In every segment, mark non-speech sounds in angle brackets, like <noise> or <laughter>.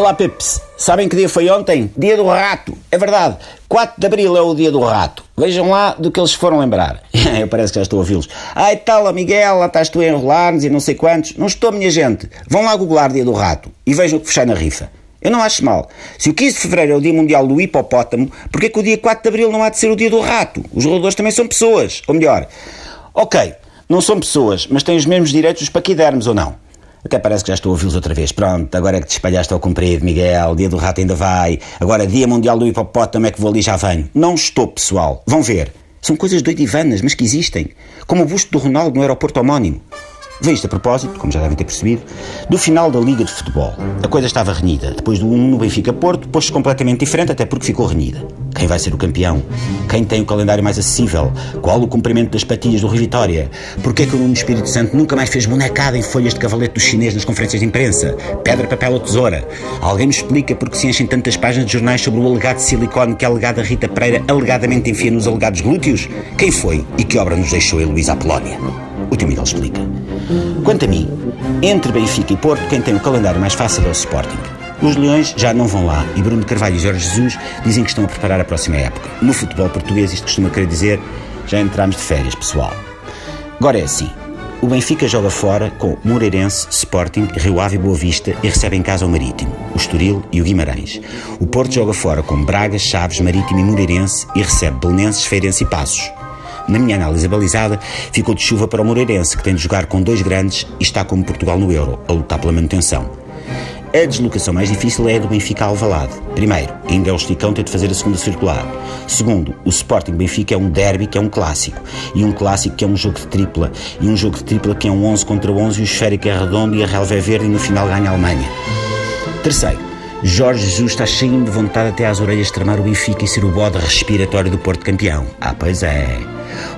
Olá, Pips. Sabem que dia foi ontem? Dia do rato. É verdade. 4 de Abril é o dia do rato. Vejam lá do que eles foram lembrar. <laughs> Eu parece que já estou a ouvi-los. Ai tal, Miguel, lá estás tu a enrolar-nos e não sei quantos. Não estou, minha gente. Vão lá googlar dia do rato e vejam o que fechar na rifa. Eu não acho mal. Se o 15 de Fevereiro é o Dia Mundial do Hipopótamo, porquê que o dia 4 de Abril não há de ser o dia do rato? Os roedores também são pessoas. Ou melhor, ok, não são pessoas, mas têm os mesmos direitos dos paquidermos, ou não? Até parece que já estou a ouvi-los outra vez. Pronto, agora é que te espalhaste ao comprido, Miguel. Dia do rato ainda vai. Agora, dia mundial do hipopótamo é que vou ali já venho. Não estou, pessoal. Vão ver. São coisas doidivanas, mas que existem. Como o busto do Ronaldo no aeroporto homónimo. Veio isto a propósito, como já devem ter percebido, do final da Liga de Futebol. A coisa estava renhida. Depois do 1 no Benfica-Porto, pôs-se completamente diferente, até porque ficou renhida. Quem vai ser o campeão? Quem tem o calendário mais acessível? Qual o comprimento das patilhas do Rio Vitória? Porquê que o Nuno Espírito Santo nunca mais fez bonecada em folhas de cavalete dos chineses nas conferências de imprensa? Pedra, papel ou tesoura? Alguém me explica porque se enchem tantas páginas de jornais sobre o alegado silicone que a alegada Rita Pereira alegadamente enfia nos alegados glúteos? Quem foi e que obra nos deixou a Luísa Apolónia? O teu Miguel explica. Quanto a mim, entre Benfica e Porto, quem tem o calendário mais fácil é o Sporting. Os Leões já não vão lá e Bruno Carvalho e Jorge Jesus dizem que estão a preparar a próxima época. No futebol português, isto costuma querer dizer já entramos de férias, pessoal. Agora é assim. O Benfica joga fora com Moreirense, Sporting, Rio Ave e Boa Vista e recebe em casa o Marítimo, o Estoril e o Guimarães. O Porto joga fora com Braga, Chaves, Marítimo e Moreirense e recebe Belenenses, Feirense e Passos. Na minha análise balizada, ficou de chuva para o Moreirense, que tem de jogar com dois grandes e está como Portugal no Euro, a lutar pela manutenção. A deslocação mais difícil é a do Benfica Alvalade. Primeiro, ainda é o esticão ter de fazer a segunda circular. Segundo, o Sporting Benfica é um derby que é um clássico. E um clássico que é um jogo de tripla. E um jogo de tripla que é um 11 contra 11 e o esférico é redondo e a relva é verde e no final ganha a Alemanha. Terceiro, Jorge Jesus está cheio de vontade até às orelhas de tramar o Benfica e ser o bode respiratório do Porto campeão. Ah, pois é.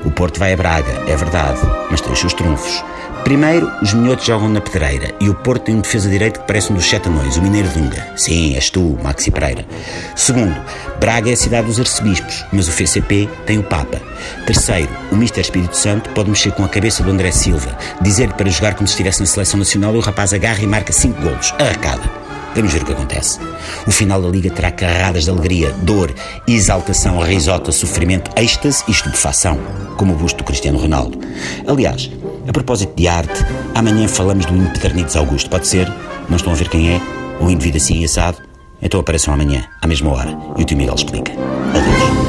O Porto vai a Braga, é verdade, mas tem os seus trunfos. Primeiro, os minhotos jogam na pedreira e o Porto tem um defesa direito que parece um dos sete anões, o Mineiro Dunga. Sim, és tu, Maxi Pereira. Segundo, Braga é a cidade dos arcebispos, mas o FCP tem o Papa. Terceiro, o Mister Espírito Santo pode mexer com a cabeça do André Silva, dizer-lhe para jogar como se estivesse na seleção nacional e o rapaz agarra e marca cinco golos. Arracada. Vamos ver o que acontece. O final da Liga terá carradas de alegria, dor, exaltação, risota, sofrimento, êxtase e estupefação, como o busto do Cristiano Ronaldo. Aliás, a propósito de arte, amanhã falamos do Impedernides Augusto. Pode ser? Não estão a ver quem é? Um indivíduo assim assado? Então apareçam amanhã, à mesma hora, e o tio Miguel explica. Adeus.